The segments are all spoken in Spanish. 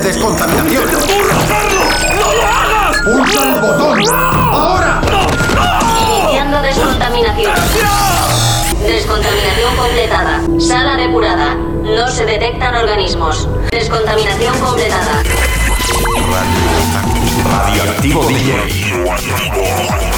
de descontaminación. ¡No lo hagas! ¡Pulsa el botón! ¡Ahora! Iniciando descontaminación. Descontaminación completada. Sala depurada. No se detectan organismos. Descontaminación completada. Radioactivo DJ.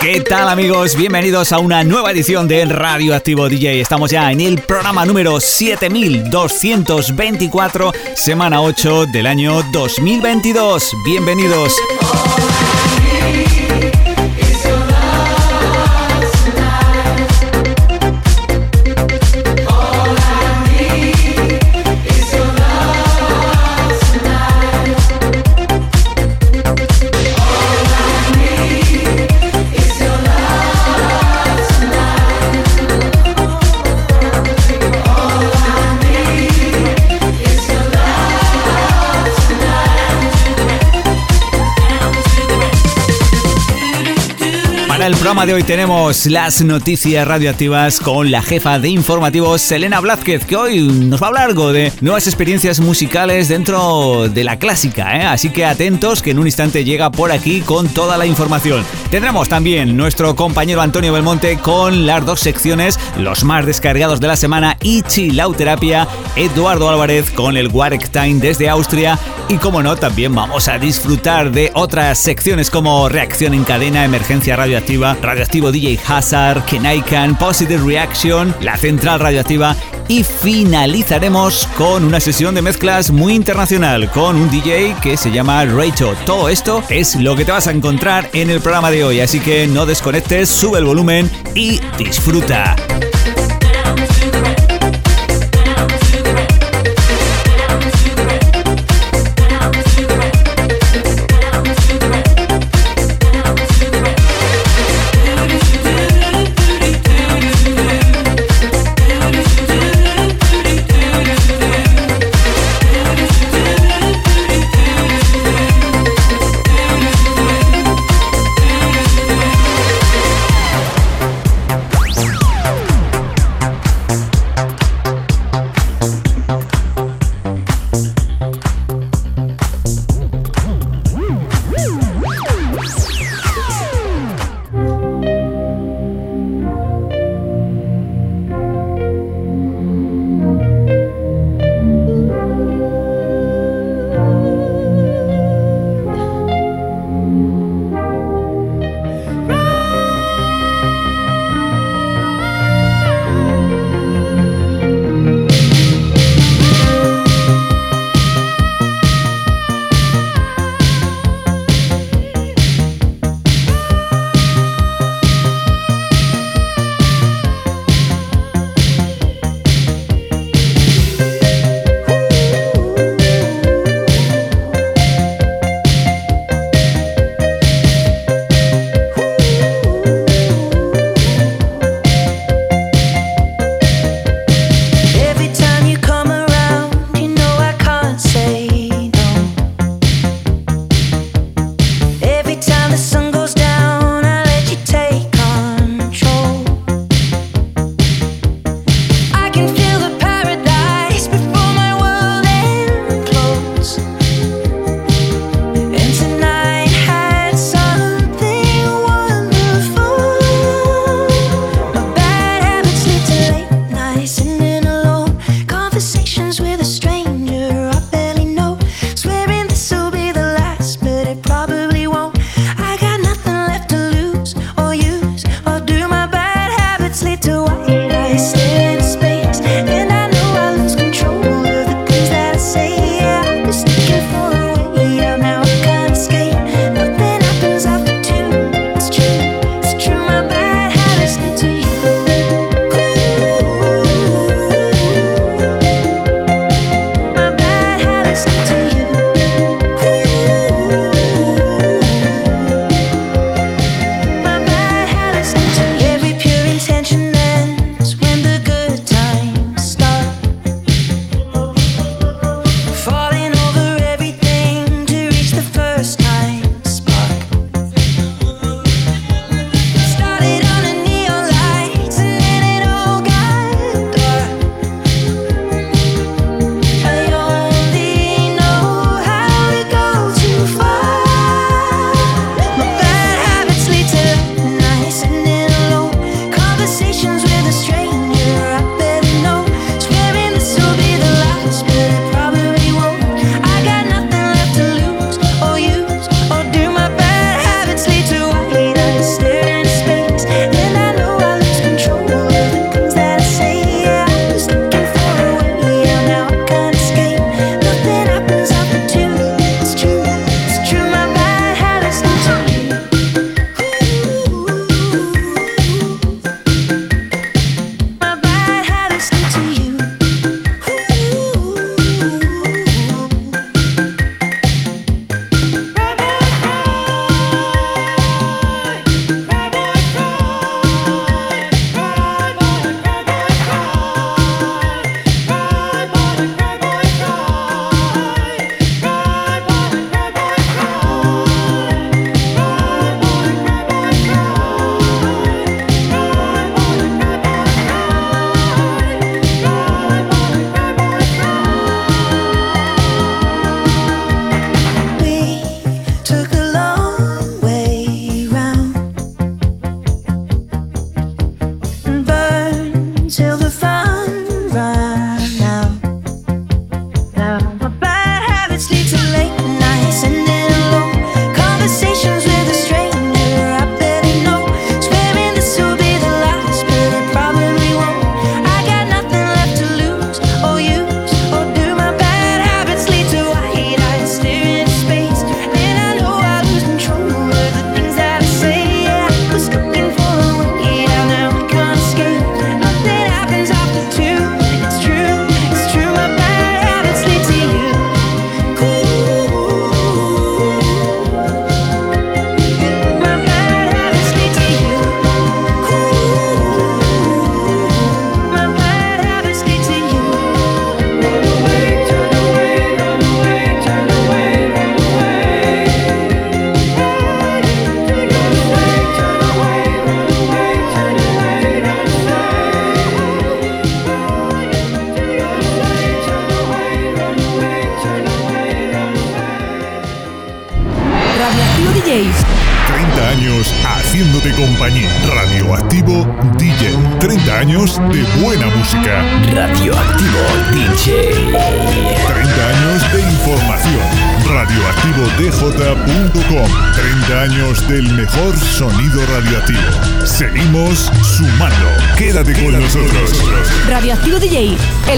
¿Qué tal amigos? Bienvenidos a una nueva edición de Radioactivo DJ. Estamos ya en el programa número 7224, semana 8 del año 2022. Bienvenidos. Programa de hoy tenemos las noticias radioactivas con la jefa de informativos Selena Blázquez, que hoy nos va a hablar algo de nuevas experiencias musicales dentro de la clásica, ¿eh? así que atentos que en un instante llega por aquí con toda la información. Tendremos también nuestro compañero Antonio Belmonte con las dos secciones, los más descargados de la semana y Chilauterapia, Eduardo Álvarez con el Warek Time desde Austria y como no, también vamos a disfrutar de otras secciones como Reacción en Cadena, Emergencia Radioactiva, Radioactivo DJ Hazard, Kenaikan, Positive Reaction, la Central Radioactiva y finalizaremos con una sesión de mezclas muy internacional con un DJ que se llama Rachel. Todo esto es lo que te vas a encontrar en el programa de hoy, así que no desconectes, sube el volumen y disfruta.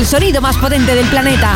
sonido más potente del planeta.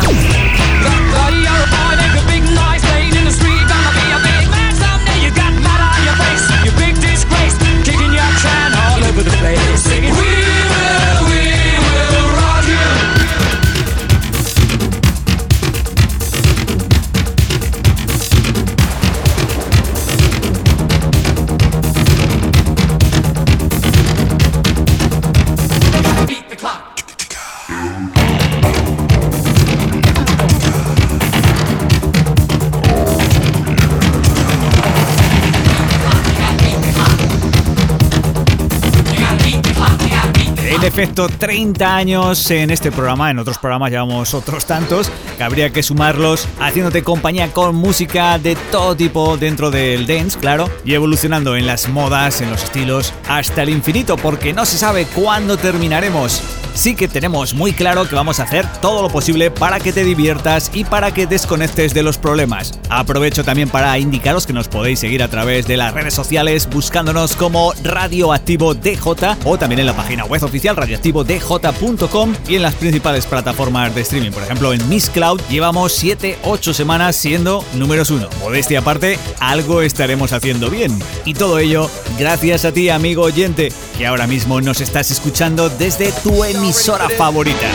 efecto 30 años en este programa, en otros programas llevamos otros tantos, que habría que sumarlos haciéndote compañía con música de todo tipo dentro del dance, claro, y evolucionando en las modas, en los estilos, hasta el infinito, porque no se sabe cuándo terminaremos. Sí que tenemos muy claro que vamos a hacer todo lo posible para que te diviertas y para que desconectes de los problemas. Aprovecho también para indicaros que nos podéis seguir a través de las redes sociales buscándonos como Radioactivo DJ o también en la página web oficial radioactivodj.com y en las principales plataformas de streaming. Por ejemplo, en Miss Cloud llevamos 7-8 semanas siendo números 1. Modestia aparte, algo estaremos haciendo bien. Y todo ello gracias a ti, amigo oyente, que ahora mismo nos estás escuchando desde tu emisora favorita.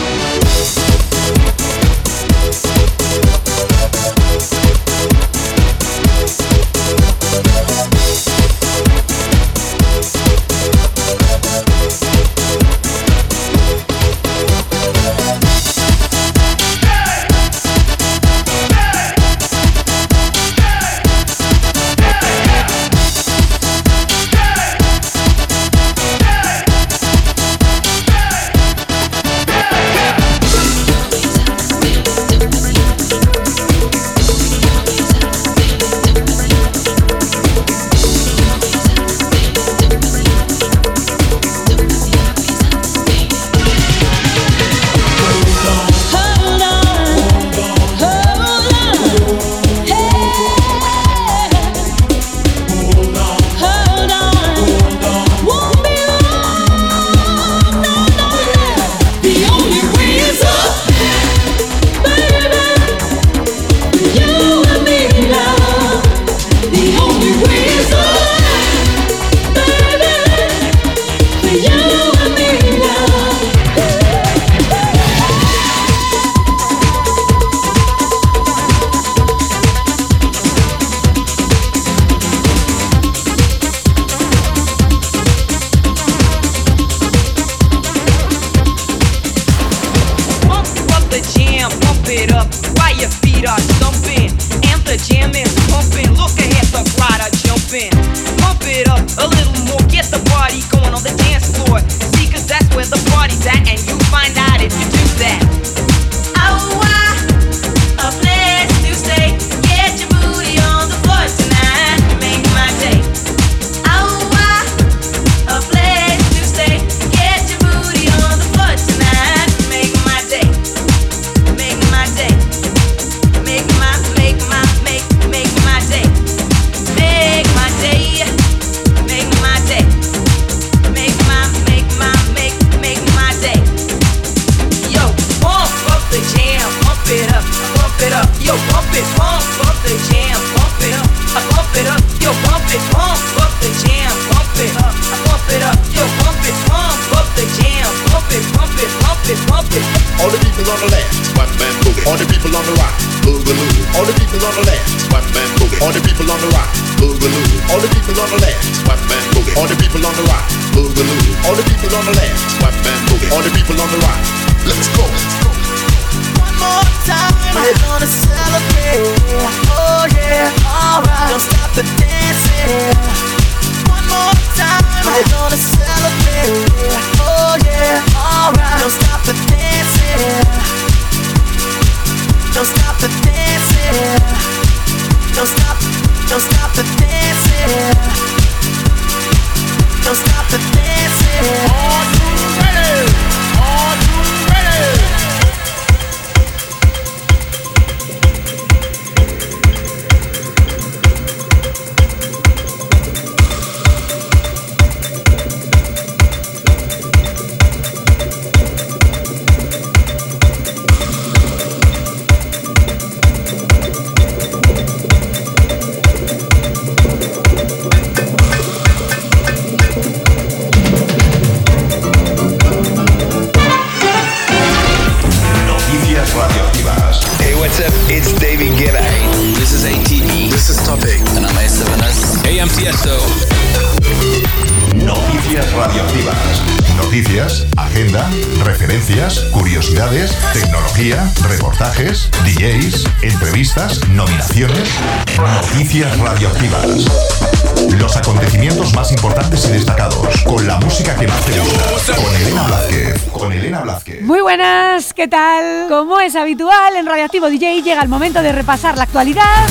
DJ llega el momento de repasar la actualidad.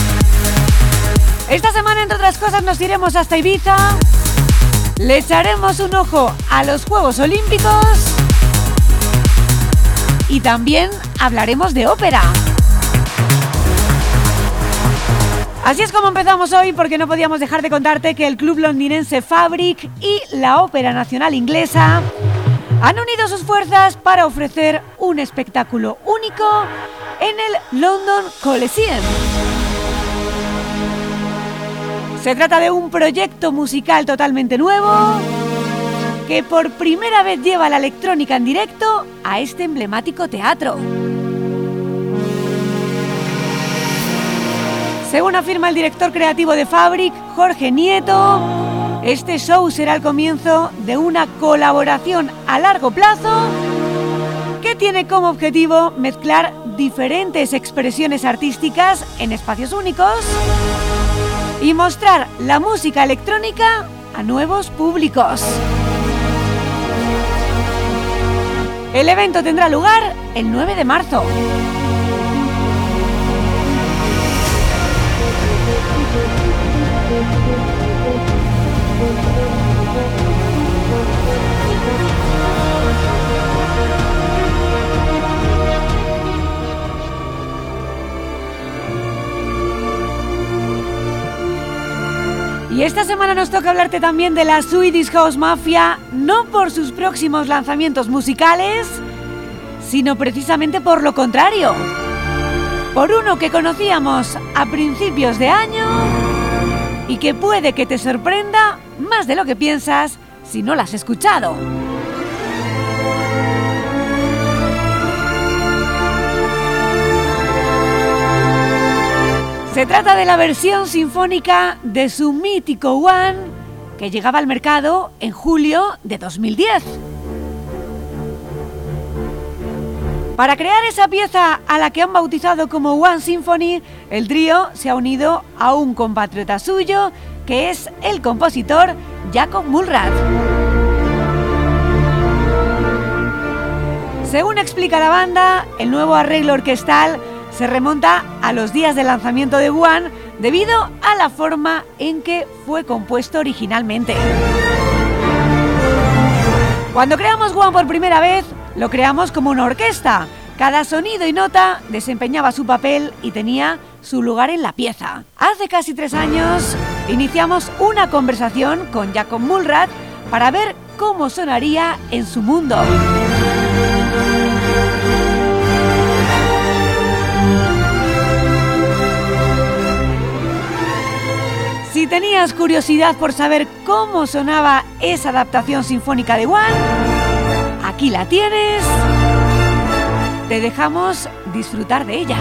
Esta semana, entre otras cosas, nos iremos hasta Ibiza. Le echaremos un ojo a los Juegos Olímpicos. Y también hablaremos de ópera. Así es como empezamos hoy porque no podíamos dejar de contarte que el club londinense Fabric y la Ópera Nacional Inglesa han unido sus fuerzas para ofrecer un espectáculo único en el London Coliseum. Se trata de un proyecto musical totalmente nuevo que por primera vez lleva la electrónica en directo a este emblemático teatro. Según afirma el director creativo de Fabric, Jorge Nieto, este show será el comienzo de una colaboración a largo plazo que tiene como objetivo mezclar diferentes expresiones artísticas en espacios únicos y mostrar la música electrónica a nuevos públicos. El evento tendrá lugar el 9 de marzo. Y esta semana nos toca hablarte también de la Swedish House Mafia, no por sus próximos lanzamientos musicales, sino precisamente por lo contrario. Por uno que conocíamos a principios de año y que puede que te sorprenda más de lo que piensas si no lo has escuchado. Se trata de la versión sinfónica de su mítico One que llegaba al mercado en julio de 2010. Para crear esa pieza a la que han bautizado como One Symphony, el trío se ha unido a un compatriota suyo, que es el compositor Jacob Mulrad. Según explica la banda, el nuevo arreglo orquestal se remonta a los días de lanzamiento de One debido a la forma en que fue compuesto originalmente. Cuando creamos One por primera vez, lo creamos como una orquesta. Cada sonido y nota desempeñaba su papel y tenía su lugar en la pieza. Hace casi tres años iniciamos una conversación con Jacob Mulrad para ver cómo sonaría en su mundo. Tenías curiosidad por saber cómo sonaba esa adaptación sinfónica de One, aquí la tienes. Te dejamos disfrutar de ella.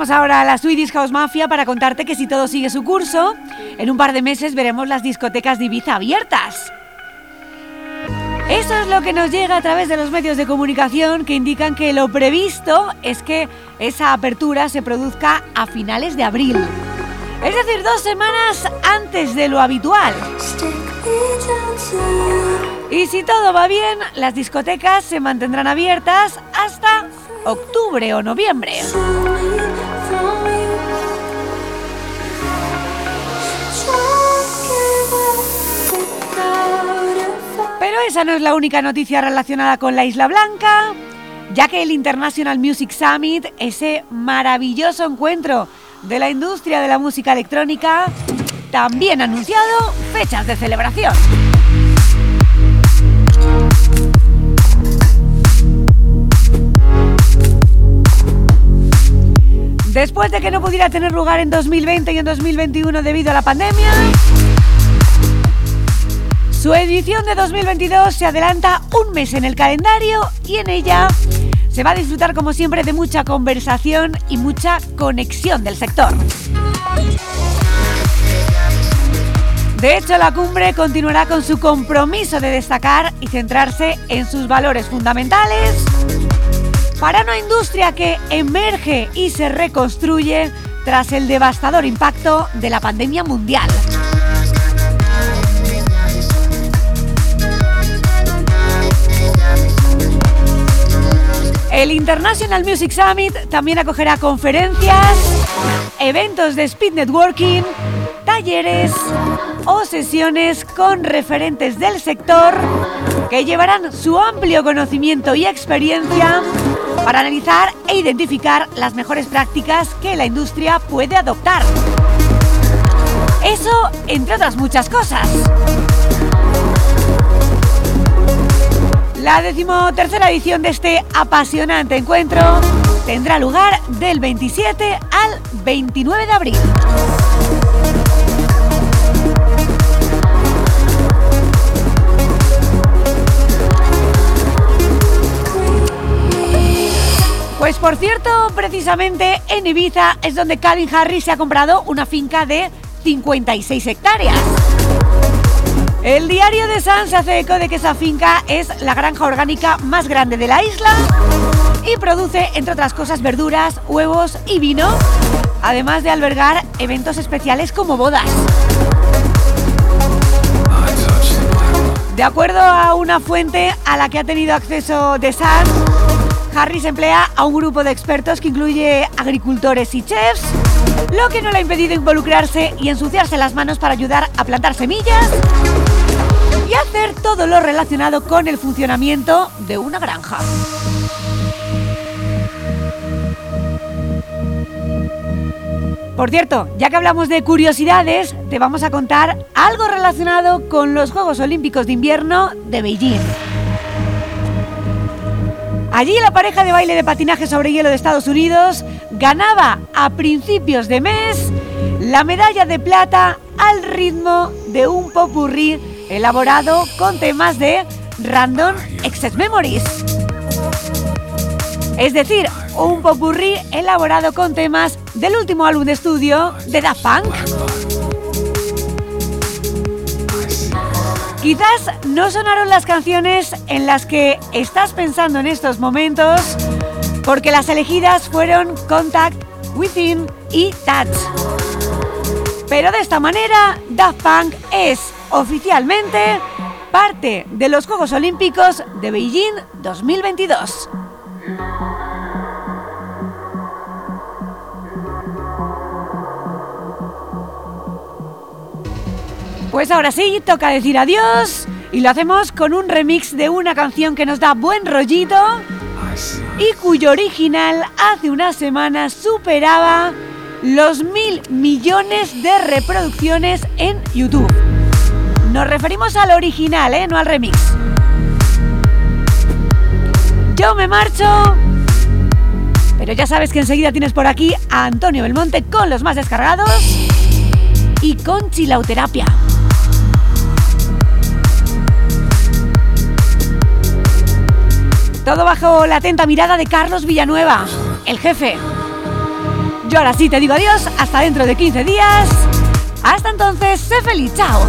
Llamamos ahora a la Swedish House Mafia para contarte que si todo sigue su curso, en un par de meses veremos las discotecas de Ibiza abiertas. Eso es lo que nos llega a través de los medios de comunicación que indican que lo previsto es que esa apertura se produzca a finales de abril. Es decir, dos semanas antes de lo habitual. Y si todo va bien, las discotecas se mantendrán abiertas hasta octubre o noviembre. Pero esa no es la única noticia relacionada con la Isla Blanca, ya que el International Music Summit, ese maravilloso encuentro de la industria de la música electrónica, también ha anunciado fechas de celebración. Después de que no pudiera tener lugar en 2020 y en 2021 debido a la pandemia, su edición de 2022 se adelanta un mes en el calendario y en ella se va a disfrutar como siempre de mucha conversación y mucha conexión del sector. De hecho, la cumbre continuará con su compromiso de destacar y centrarse en sus valores fundamentales para una industria que emerge y se reconstruye tras el devastador impacto de la pandemia mundial. El International Music Summit también acogerá conferencias, eventos de speed networking, talleres o sesiones con referentes del sector que llevarán su amplio conocimiento y experiencia para analizar e identificar las mejores prácticas que la industria puede adoptar. Eso entre otras muchas cosas. La decimotercera edición de este apasionante encuentro tendrá lugar del 27 al 29 de abril. Pues por cierto, precisamente en Ibiza es donde Calvin Harris se ha comprado una finca de 56 hectáreas. El diario de Sun se hace eco de que esa finca es la granja orgánica más grande de la isla y produce, entre otras cosas, verduras, huevos y vino, además de albergar eventos especiales como bodas. De acuerdo a una fuente a la que ha tenido acceso The Sun, Harris emplea a un grupo de expertos que incluye agricultores y chefs, lo que no le ha impedido involucrarse y ensuciarse las manos para ayudar a plantar semillas y hacer todo lo relacionado con el funcionamiento de una granja. Por cierto, ya que hablamos de curiosidades, te vamos a contar algo relacionado con los Juegos Olímpicos de Invierno de Beijing. Allí la pareja de baile de patinaje sobre hielo de Estados Unidos ganaba a principios de mes la medalla de plata al ritmo de un popurrí elaborado con temas de Random Access Memories. Es decir, un popurrí elaborado con temas del último álbum de estudio de Daft Punk. Quizás no sonaron las canciones en las que estás pensando en estos momentos, porque las elegidas fueron Contact, Within y Touch. Pero de esta manera, Daft Punk es oficialmente parte de los Juegos Olímpicos de Beijing 2022. Pues ahora sí, toca decir adiós y lo hacemos con un remix de una canción que nos da buen rollito y cuyo original hace unas semanas superaba los mil millones de reproducciones en YouTube. Nos referimos al original, ¿eh? no al remix. Yo me marcho, pero ya sabes que enseguida tienes por aquí a Antonio Belmonte con los más descargados y con Chilauterapia. Todo bajo la atenta mirada de Carlos Villanueva, el jefe. Yo ahora sí te digo adiós, hasta dentro de 15 días. Hasta entonces, sé feliz, chao.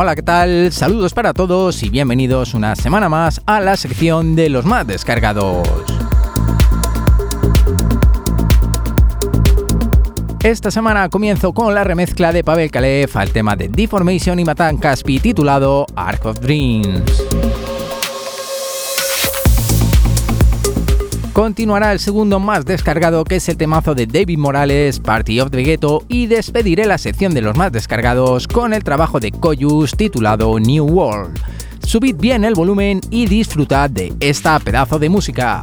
Hola, ¿qué tal? Saludos para todos y bienvenidos una semana más a la sección de los más descargados. Esta semana comienzo con la remezcla de Pavel Kalev al tema de Deformation y Matan Caspi titulado Arc of Dreams. Continuará el segundo más descargado que es el temazo de David Morales, Party of the Ghetto y despediré la sección de los más descargados con el trabajo de Koyus titulado New World. Subid bien el volumen y disfrutad de esta pedazo de música.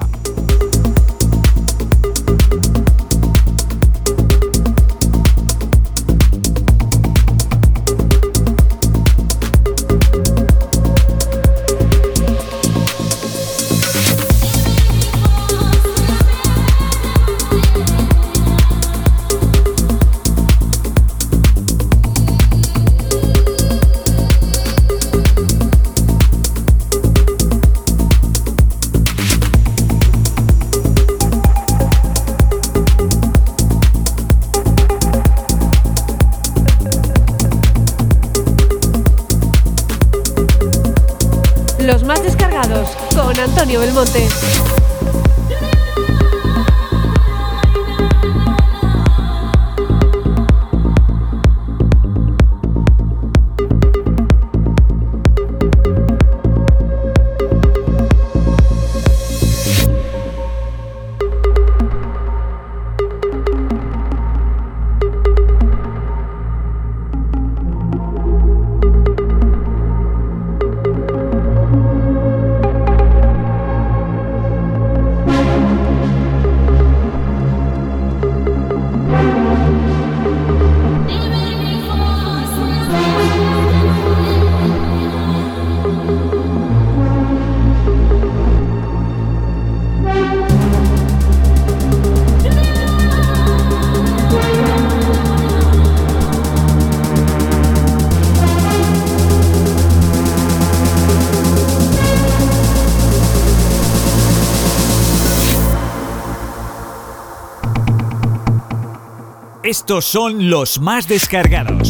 Estos son los más descargados.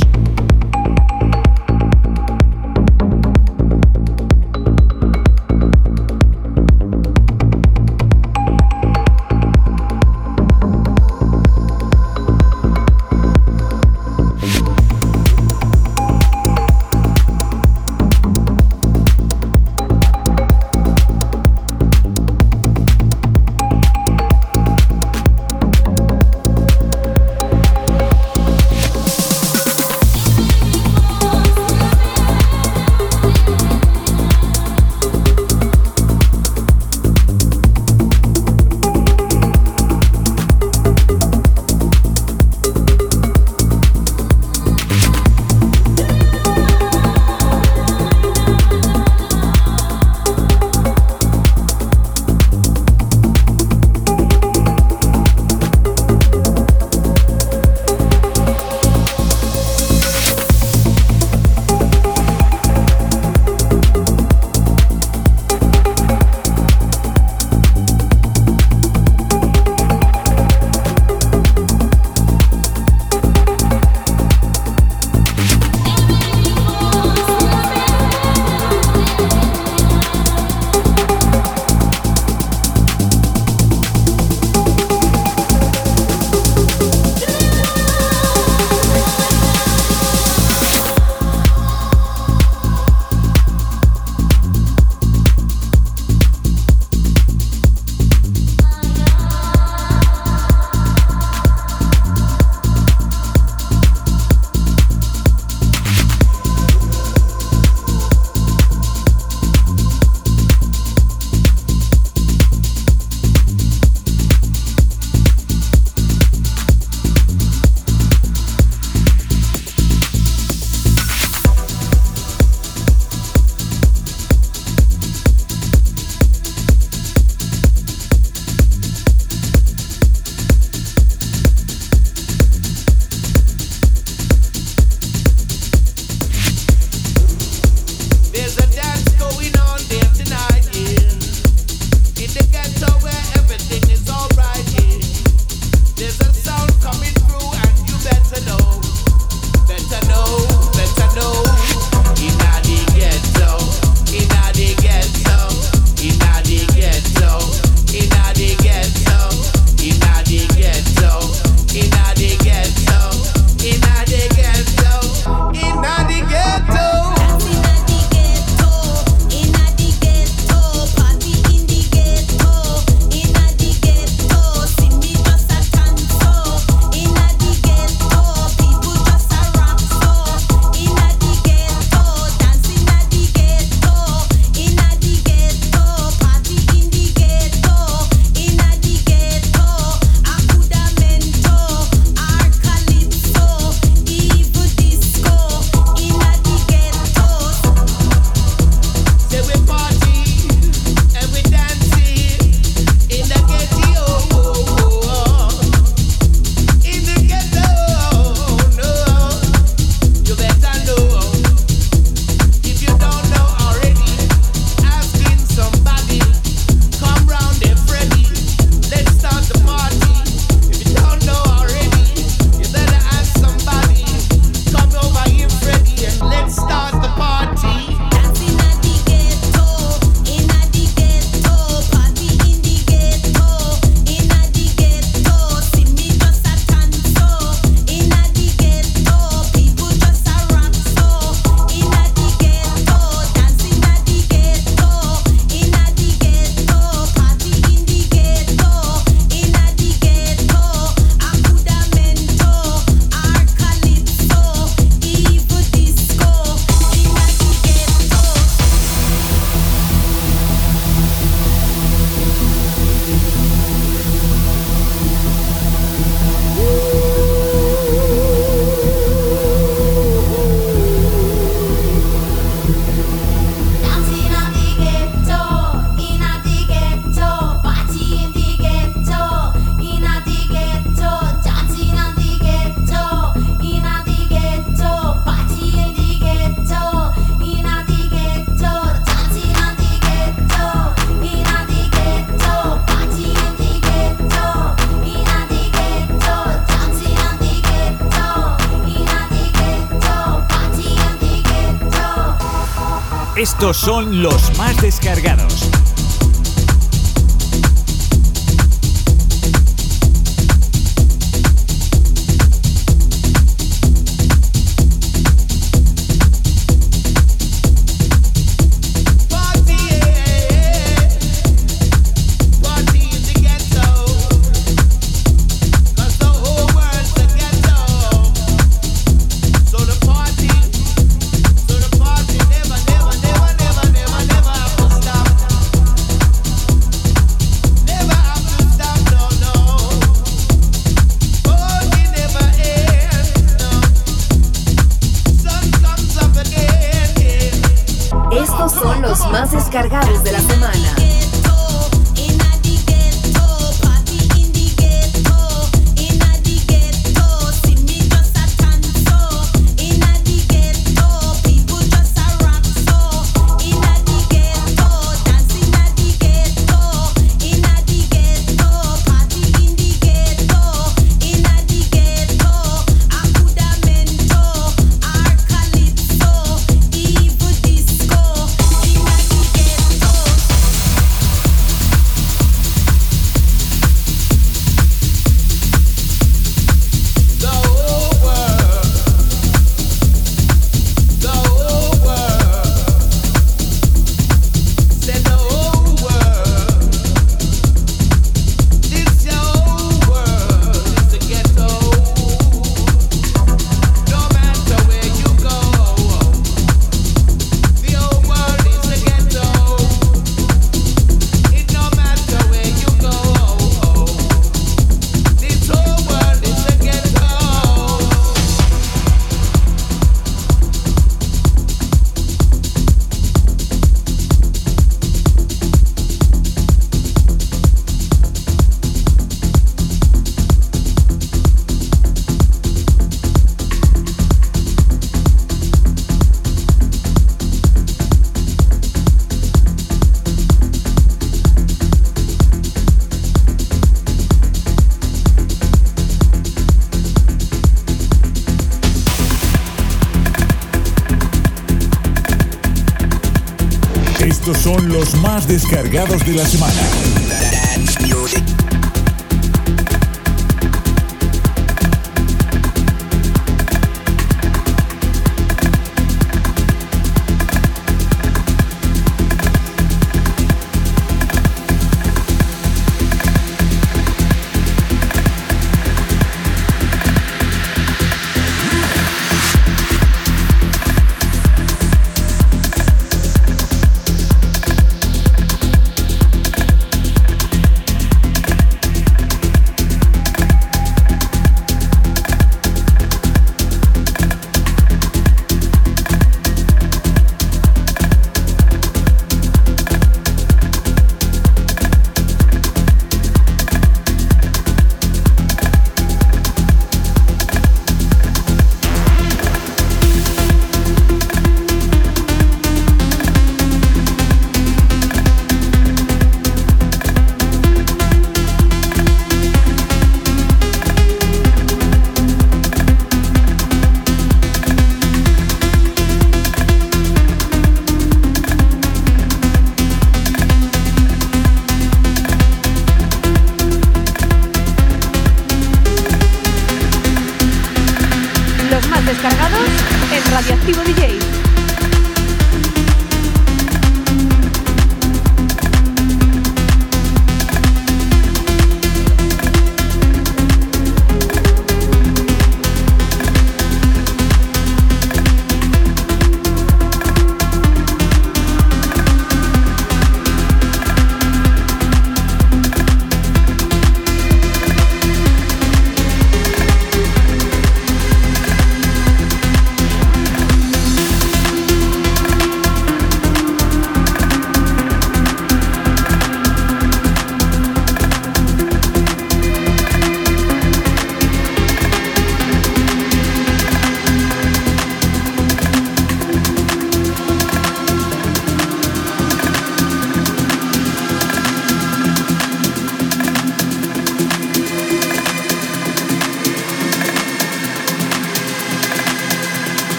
Estos son los más descargados. Los más descargados de la semana.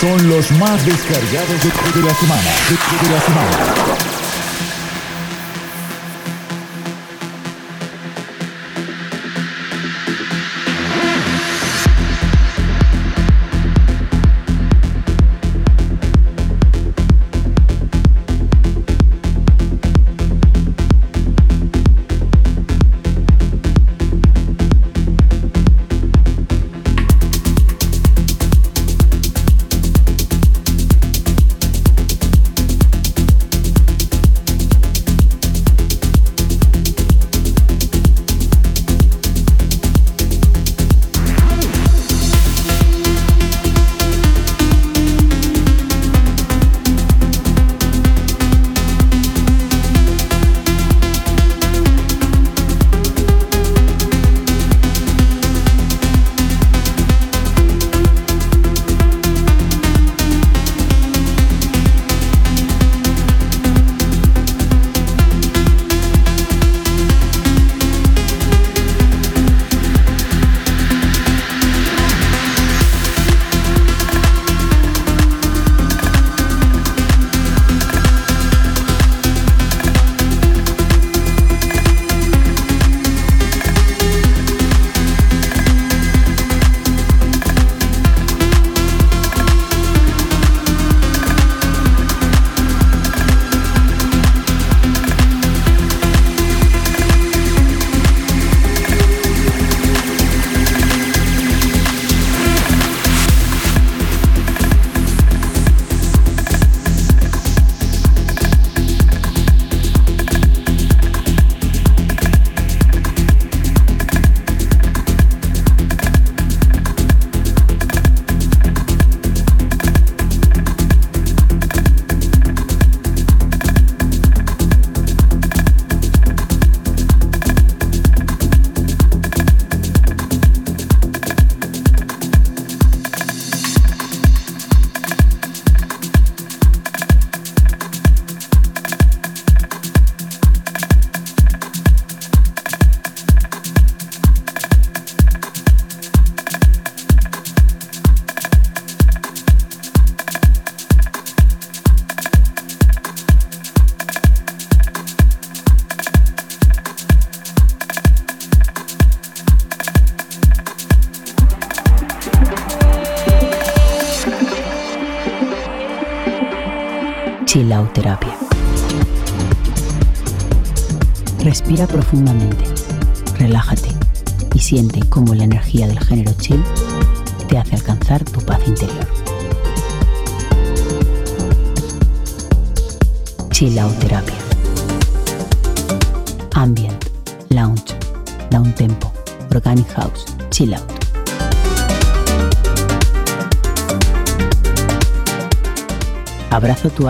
Son los más descargados de, de la semana. De, de la semana.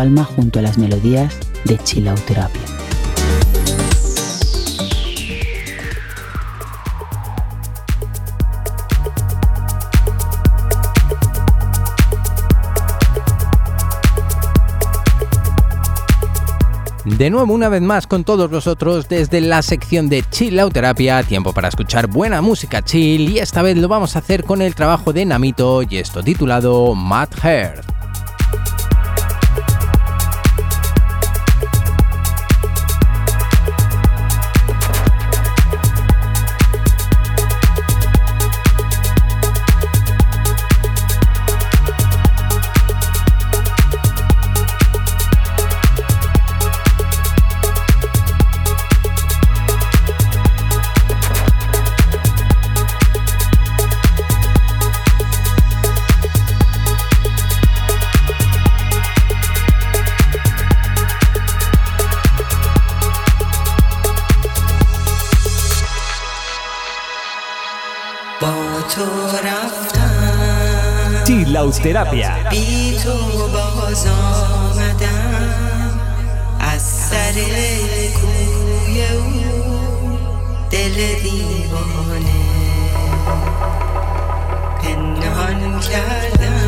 Alma junto a las melodías de Chilauterapia. De nuevo, una vez más con todos vosotros desde la sección de Chilauterapia, tiempo para escuchar buena música chill y esta vez lo vamos a hacer con el trabajo de Namito y esto titulado Mad Hair. Chilauterapia. بی تو باز آمدم از سر کوی او دل دیوانه پنهان کردم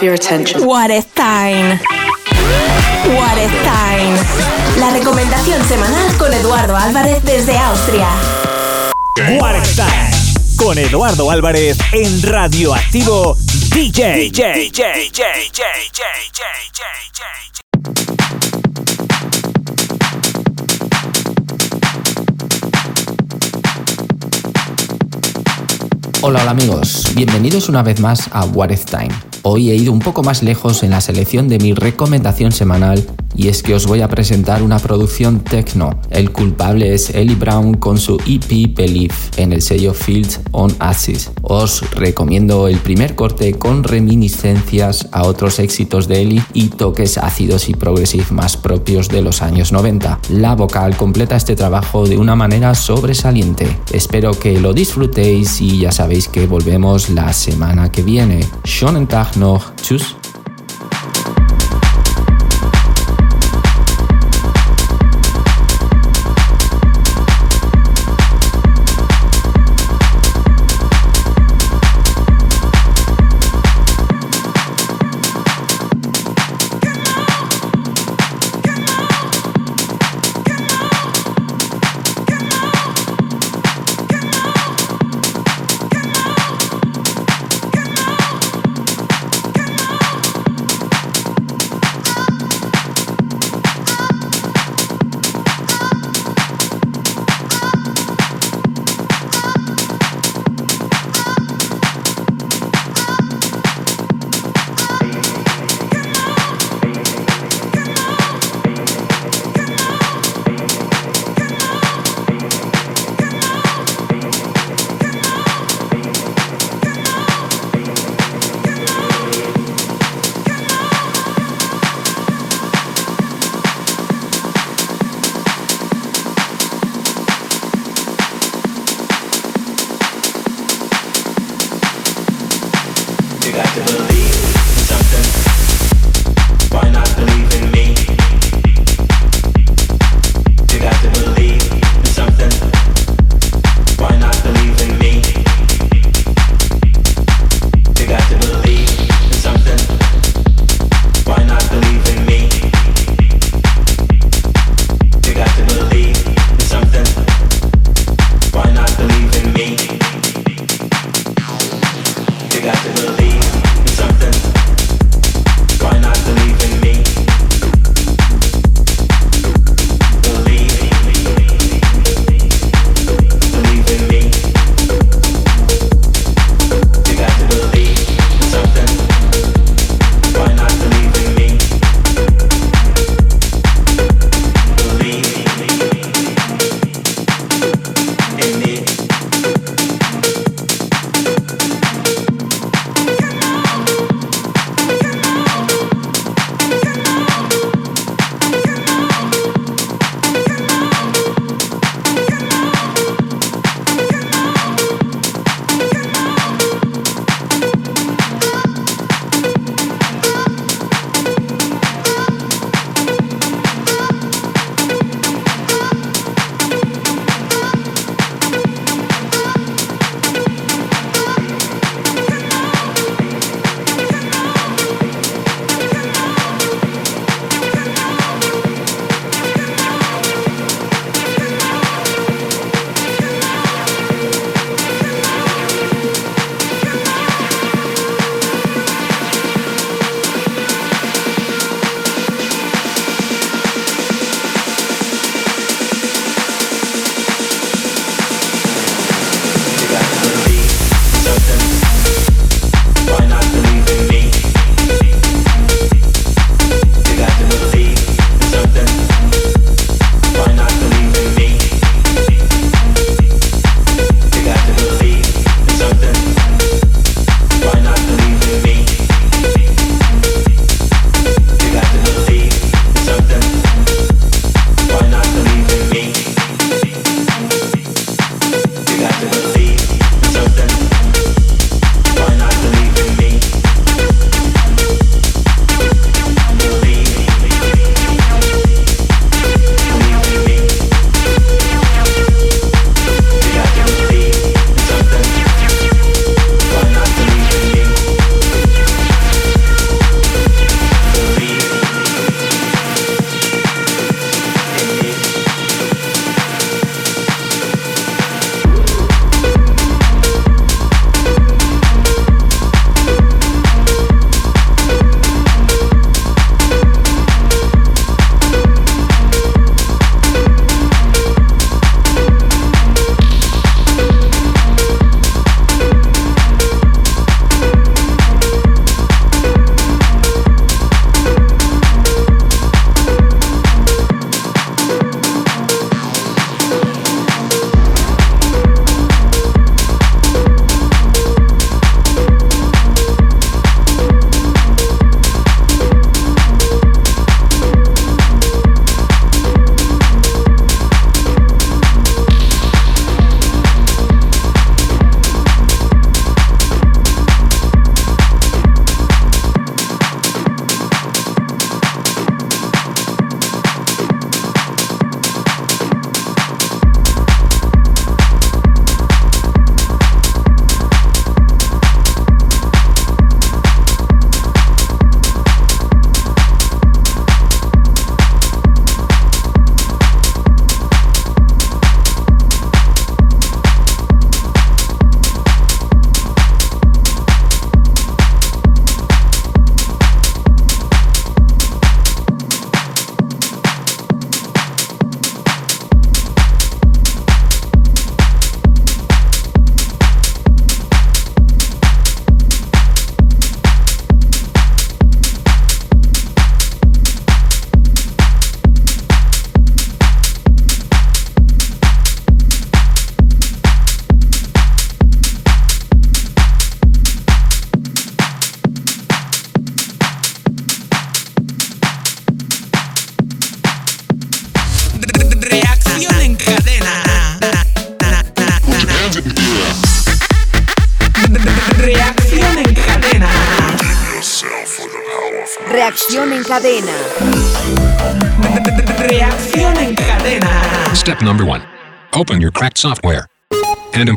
have your attention. What is time? What is time? La recomendación semanal con Eduardo Álvarez desde Austria. What is Time, Con Eduardo Álvarez en Radioactivo DJ. DJ, DJ, DJ, Hola, hola amigos, bienvenidos una vez más a What If Time. Hoy he ido un poco más lejos en la selección de mi recomendación semanal y es que os voy a presentar una producción techno. El culpable es Ellie Brown con su EP Believe en el sello Fields on Axis. Os recomiendo el primer corte con reminiscencias a otros éxitos de Ellie y toques ácidos y progressive más propios de los años 90. La vocal completa este trabajo de una manera sobresaliente. Espero que lo disfrutéis y ya sabéis que volvemos la semana que viene. Schönen Tag noch. Tschüss.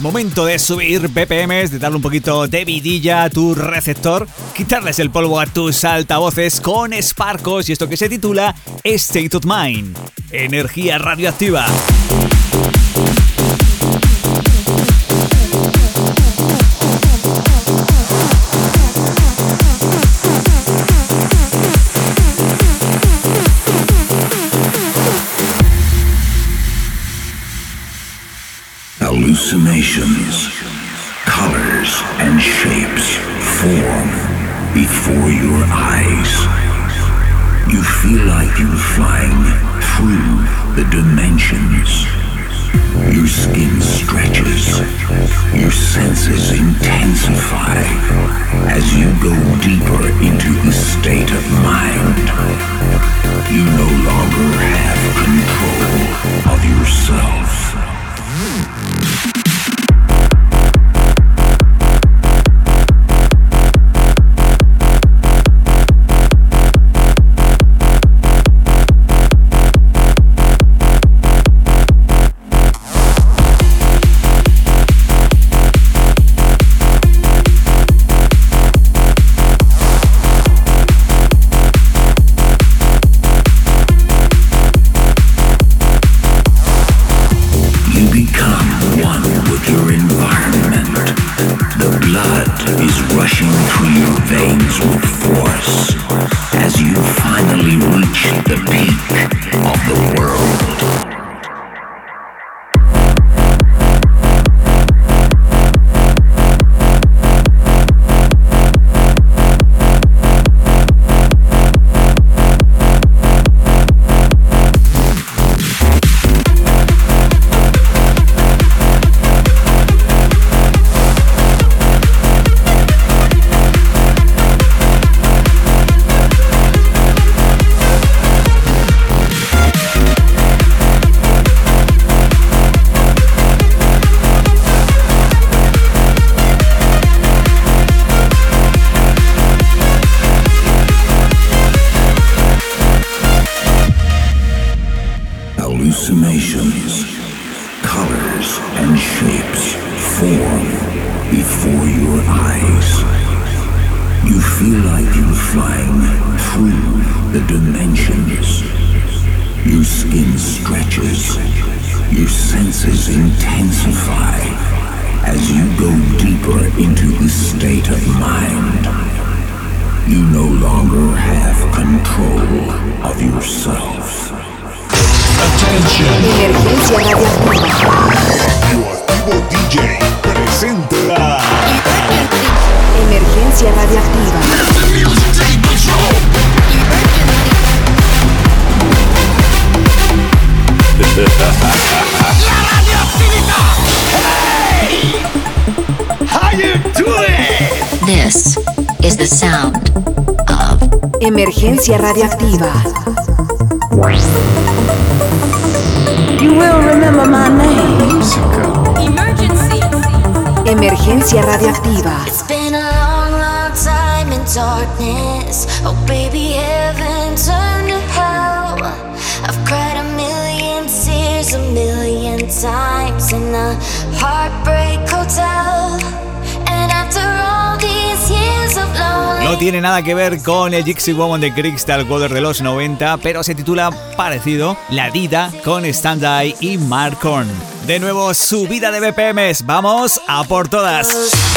Momento de subir BPMs, de darle un poquito de vidilla a tu receptor, quitarles el polvo a tus altavoces con Sparkos y esto que se titula State of Mind. Energía radioactiva. Emergencia con el Gypsy Woman de Crystal Water de los 90, pero se titula parecido La Dida con Stand-Eye y Mark Horn. De nuevo, subida de BPMs, vamos a por todas.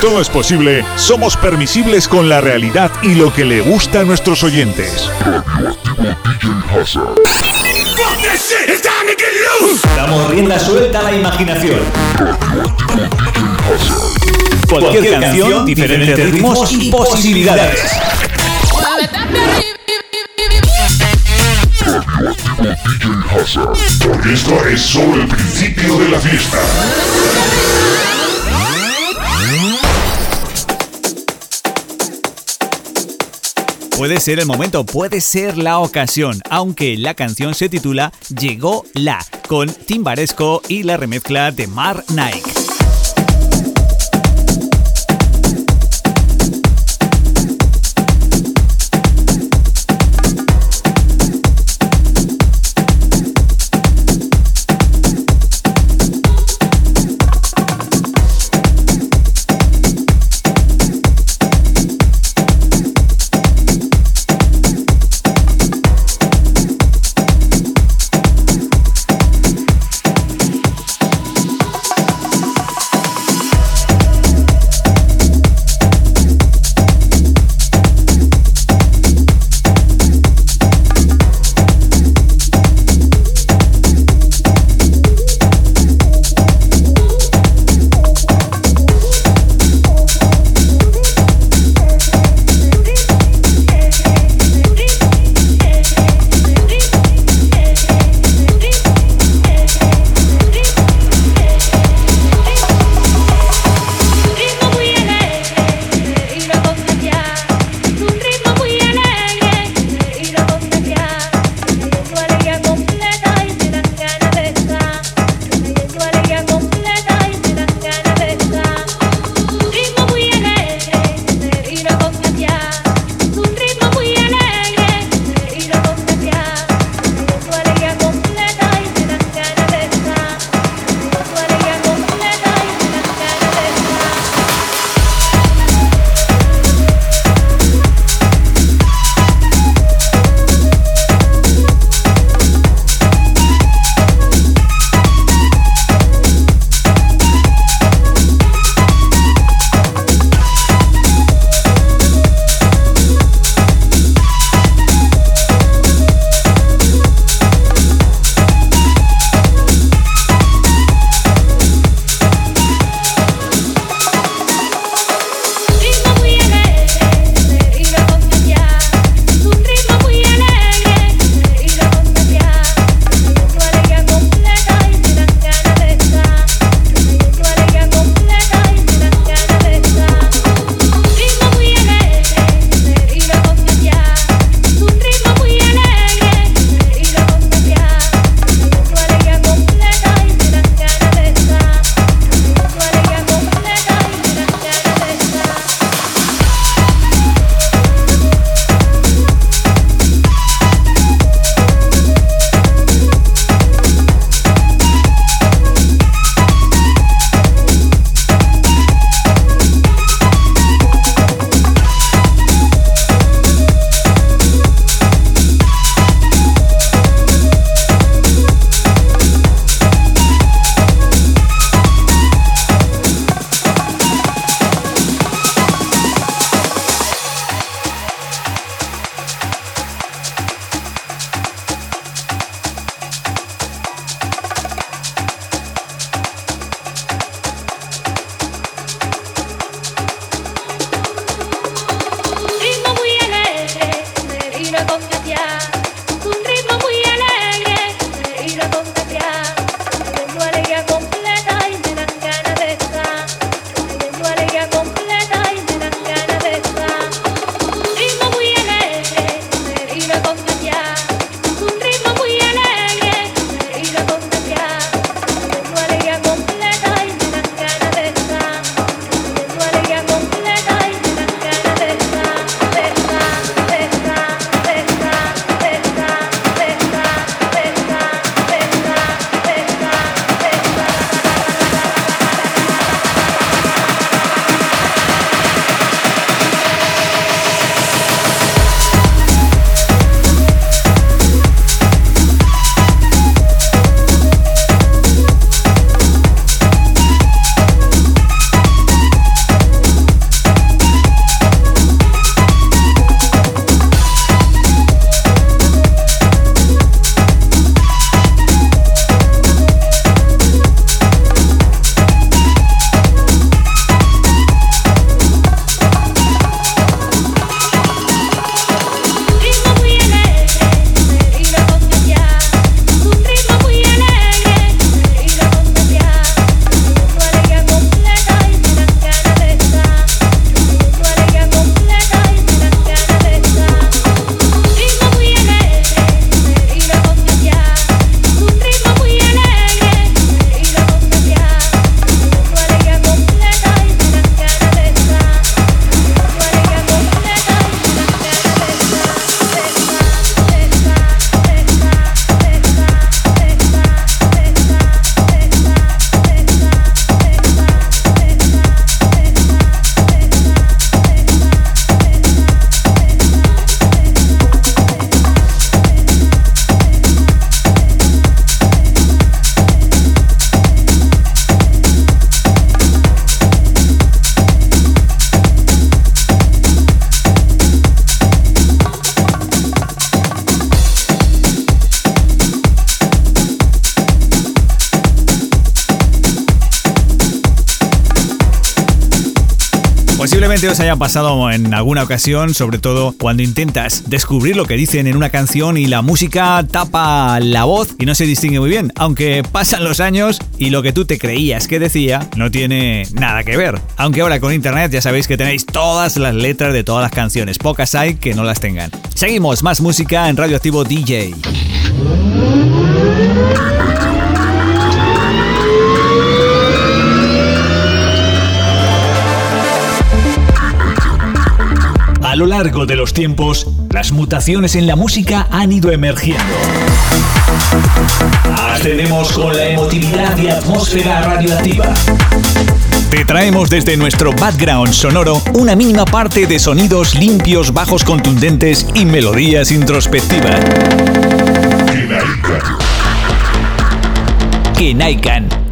Todo es posible, somos permisibles con la realidad y lo que le gusta a nuestros oyentes. Damos rienda suelta a la imaginación. Cualquier canción, diferentes ritmos y posibilidades. Porque esto es solo el principio de la fiesta. Puede ser el momento, puede ser la ocasión, aunque la canción se titula Llegó la, con Timbaresco y la remezcla de Mar Nike. Posiblemente os haya pasado en alguna ocasión, sobre todo cuando intentas descubrir lo que dicen en una canción y la música tapa la voz y no se distingue muy bien, aunque pasan los años y lo que tú te creías que decía no tiene nada que ver. Aunque ahora con internet ya sabéis que tenéis todas las letras de todas las canciones, pocas hay que no las tengan. Seguimos, más música en Radioactivo DJ. A lo largo de los tiempos, las mutaciones en la música han ido emergiendo. Ascendemos con la emotividad y atmósfera radioactiva. Te traemos desde nuestro background sonoro una mínima parte de sonidos limpios, bajos contundentes y melodías introspectivas. Kenaikan.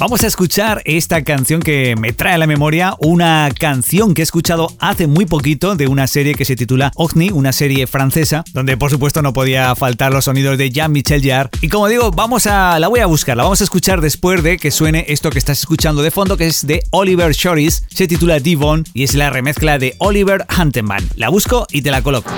Vamos a escuchar esta canción que me trae a la memoria, una canción que he escuchado hace muy poquito de una serie que se titula Ogni, una serie francesa, donde por supuesto no podía faltar los sonidos de Jean-Michel Jarre. Y como digo, vamos a la voy a buscar, la vamos a escuchar después de que suene esto que estás escuchando de fondo, que es de Oliver Shoris, se titula Divon y es la remezcla de Oliver Hunteman. La busco y te la coloco.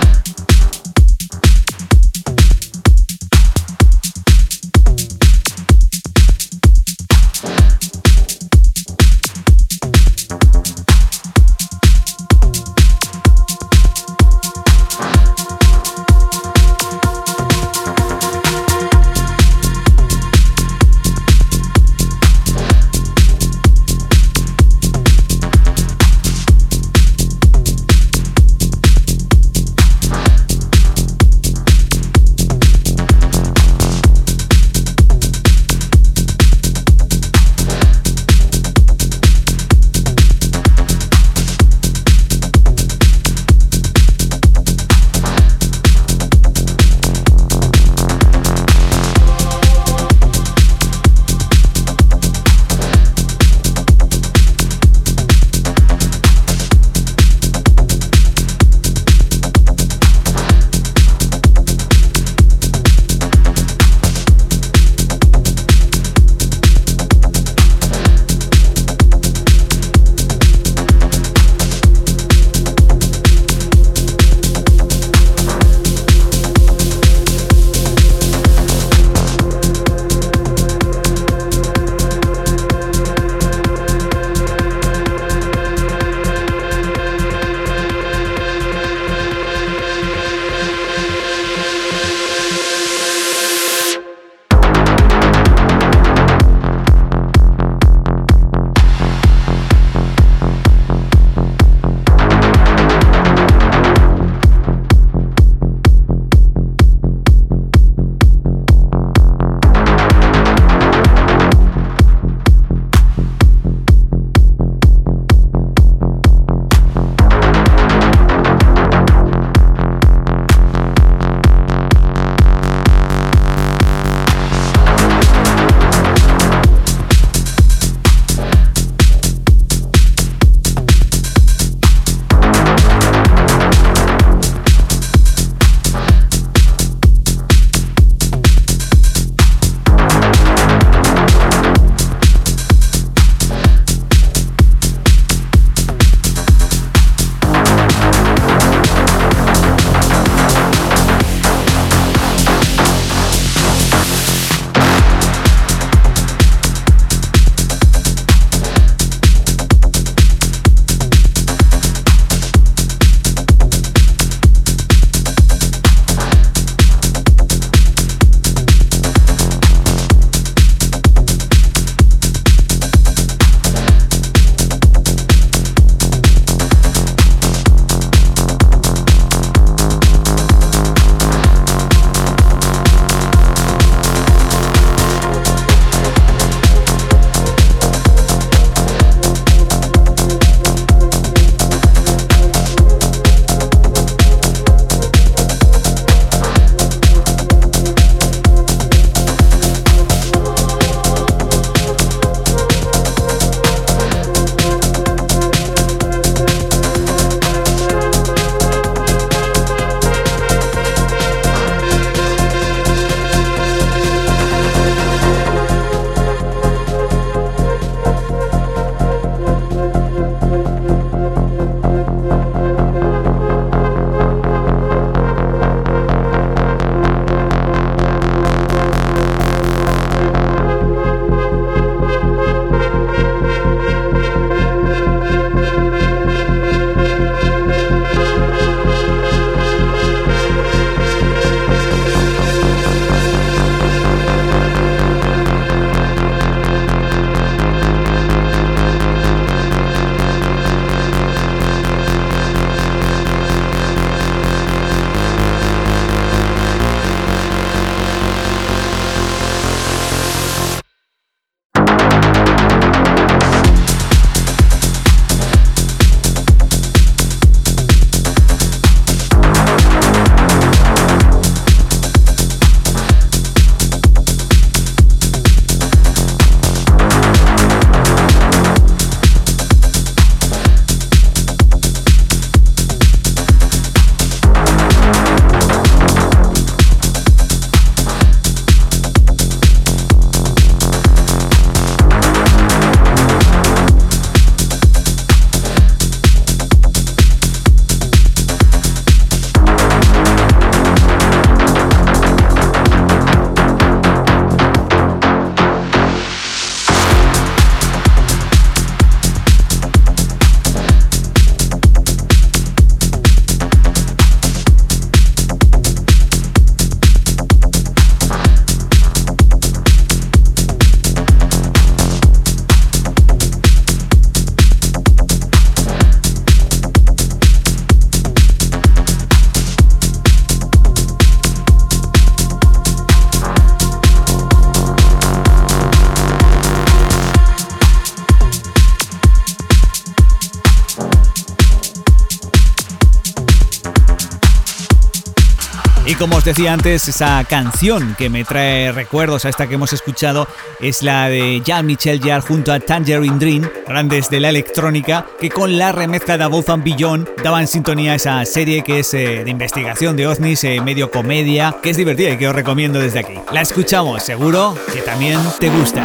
Y como os decía antes, esa canción que me trae recuerdos a esta que hemos escuchado es la de Jean-Michel Jarre junto a Tangerine Dream, grandes de la electrónica, que con la remezcla de Above and Beyond daban sintonía a esa serie que es eh, de investigación de ovnis, eh, medio comedia, que es divertida y que os recomiendo desde aquí. La escuchamos, seguro que también te gusta.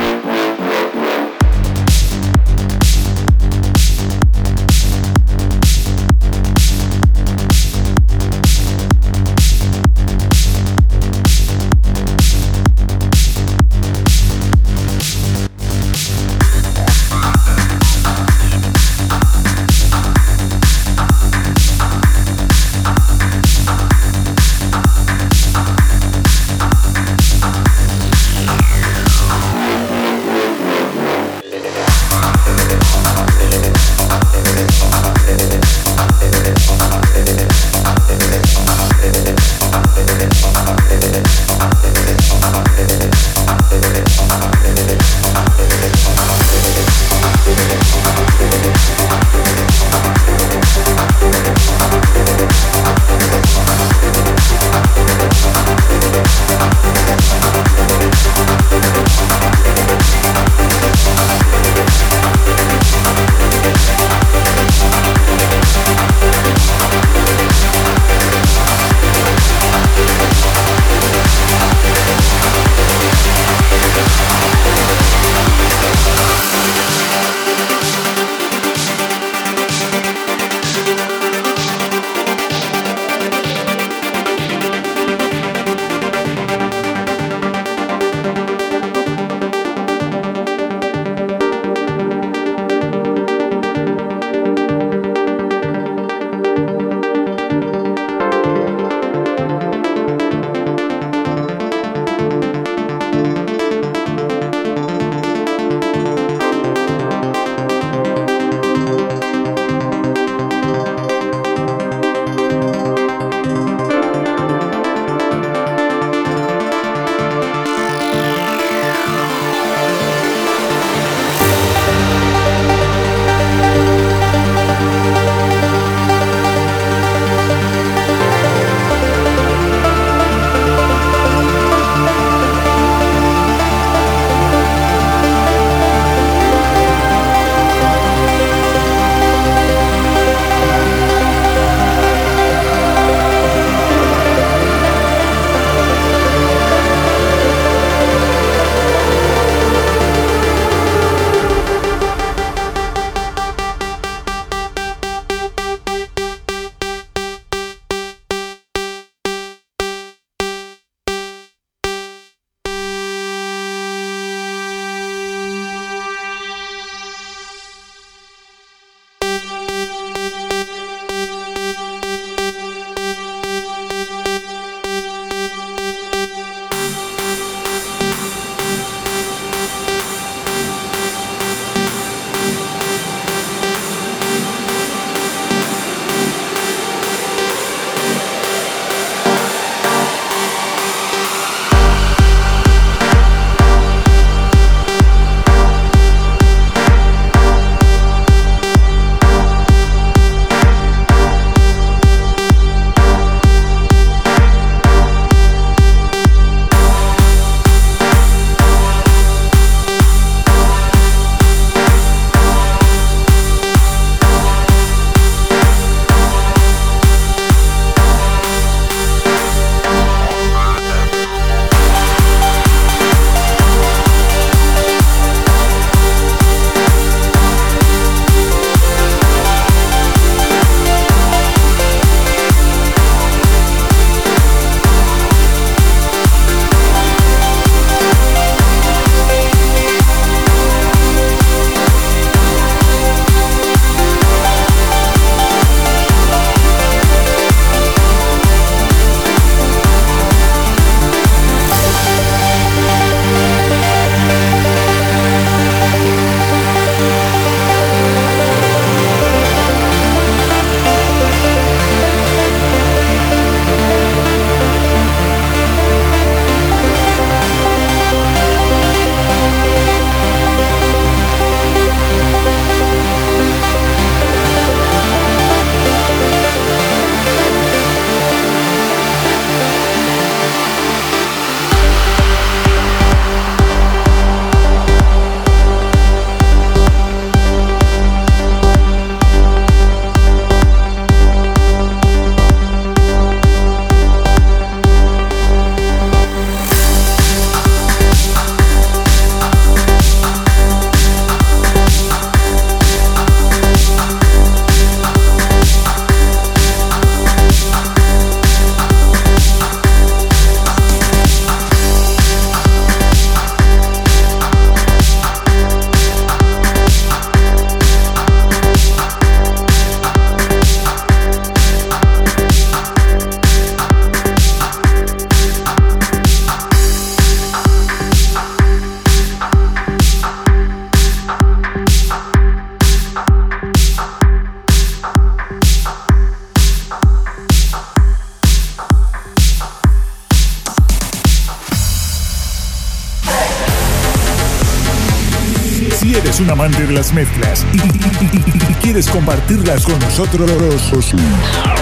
Nosotros,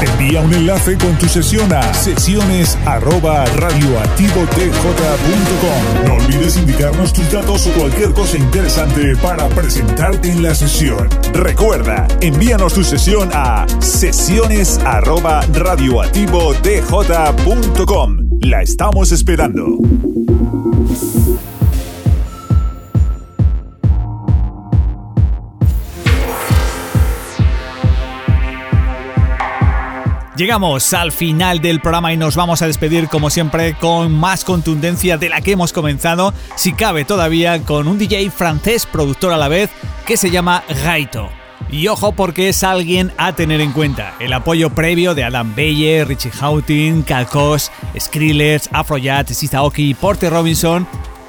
envía un enlace con tu sesión a sesiones arroba radioactivotj.com. No olvides indicarnos tus datos o cualquier cosa interesante para presentarte en la sesión. Recuerda, envíanos tu sesión a sesiones arroba radioactivotj.com. La estamos esperando. Llegamos al final del programa y nos vamos a despedir como siempre con más contundencia de la que hemos comenzado, si cabe todavía con un DJ francés productor a la vez que se llama Gaito. Y ojo porque es alguien a tener en cuenta. El apoyo previo de Adam Beyer, Richie Houghton, Calcos, Skrillex, Afrojack, Sizaoki y Porter Robinson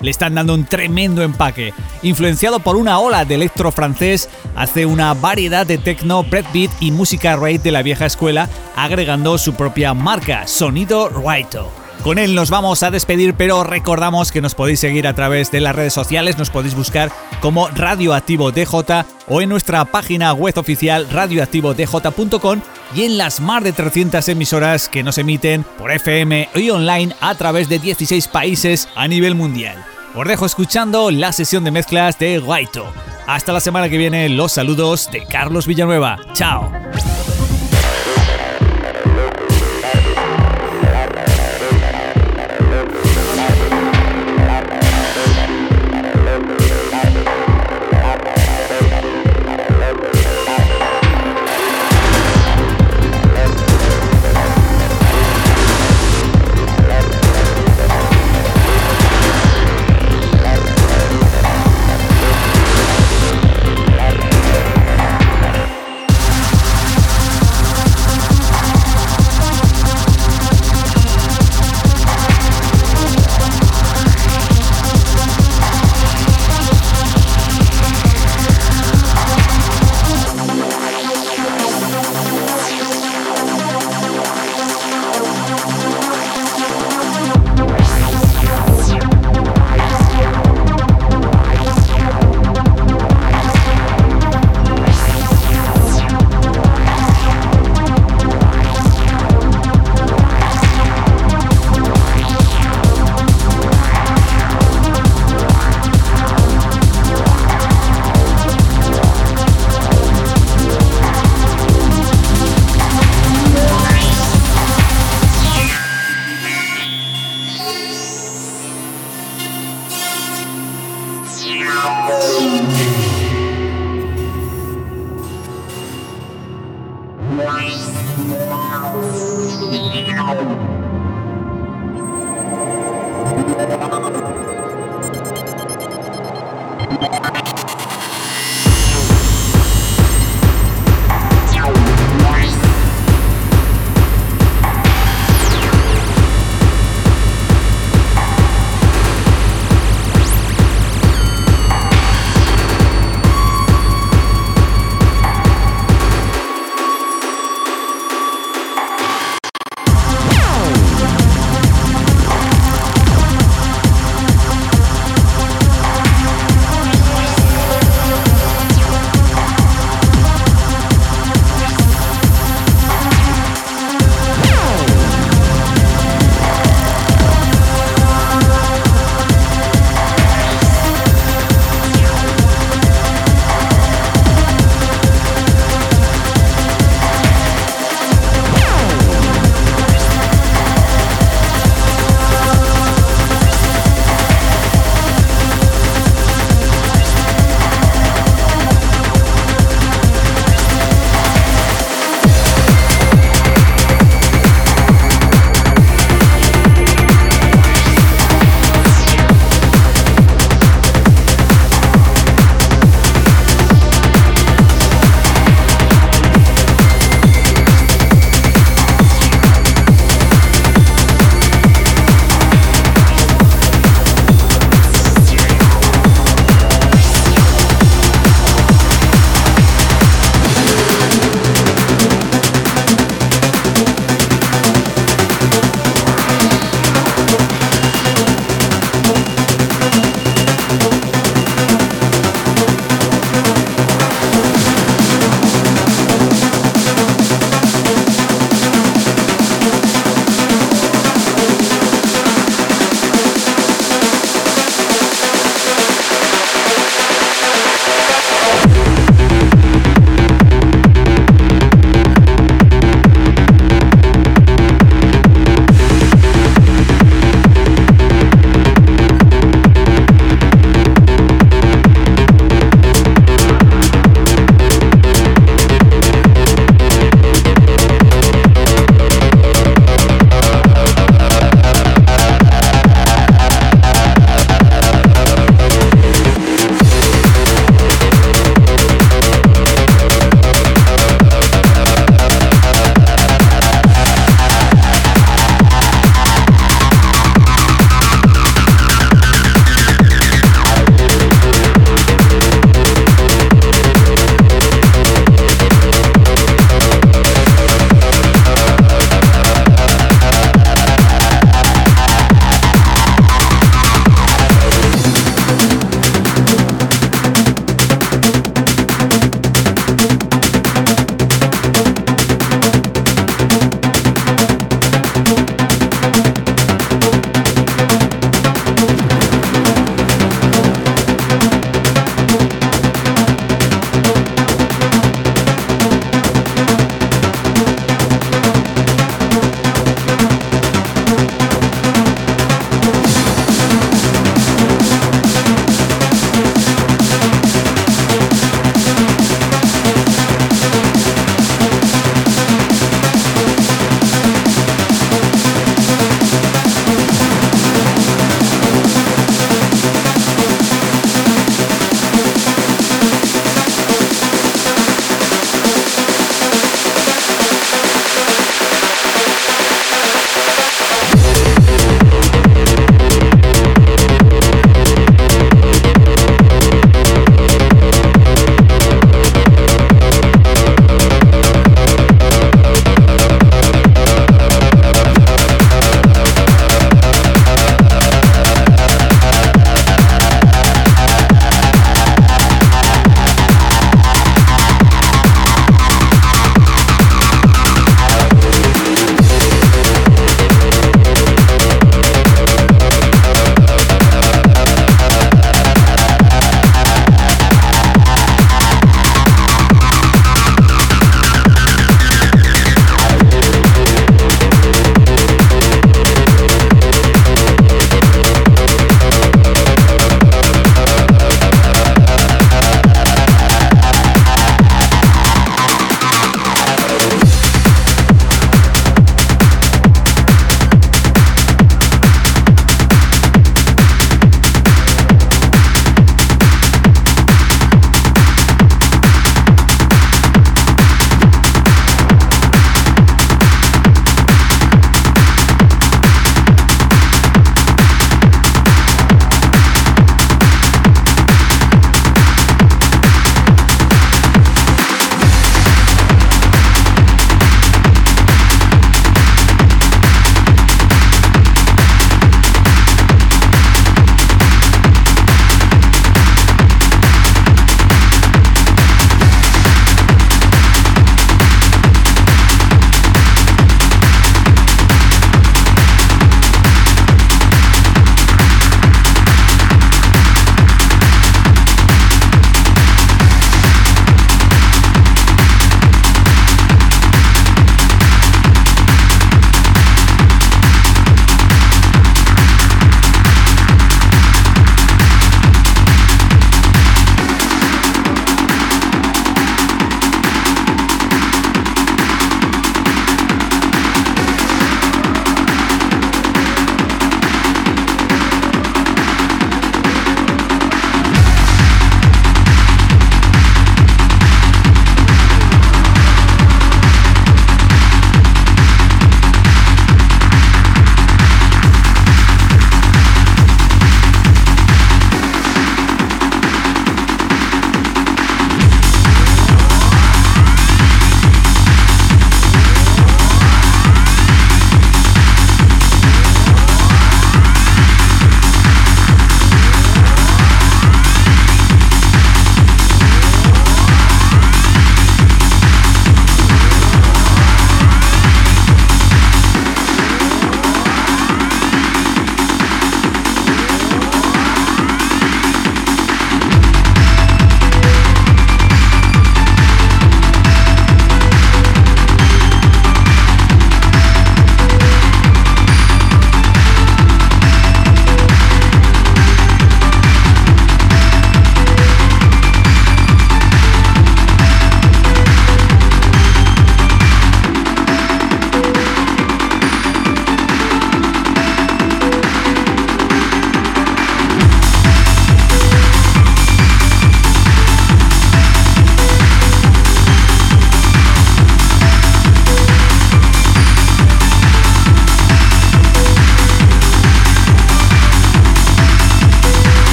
le están dando un tremendo empaque. Influenciado por una ola de electro francés, hace una variedad de techno, breakbeat y música rave de la vieja escuela, agregando su propia marca, Sonido Raito. Con él nos vamos a despedir, pero recordamos que nos podéis seguir a través de las redes sociales, nos podéis buscar como Radioactivo DJ o en nuestra página web oficial radioactivodj.com y en las más de 300 emisoras que nos emiten por FM y online a través de 16 países a nivel mundial. Os dejo escuchando la sesión de mezclas de Guaito. Hasta la semana que viene, los saludos de Carlos Villanueva. Chao.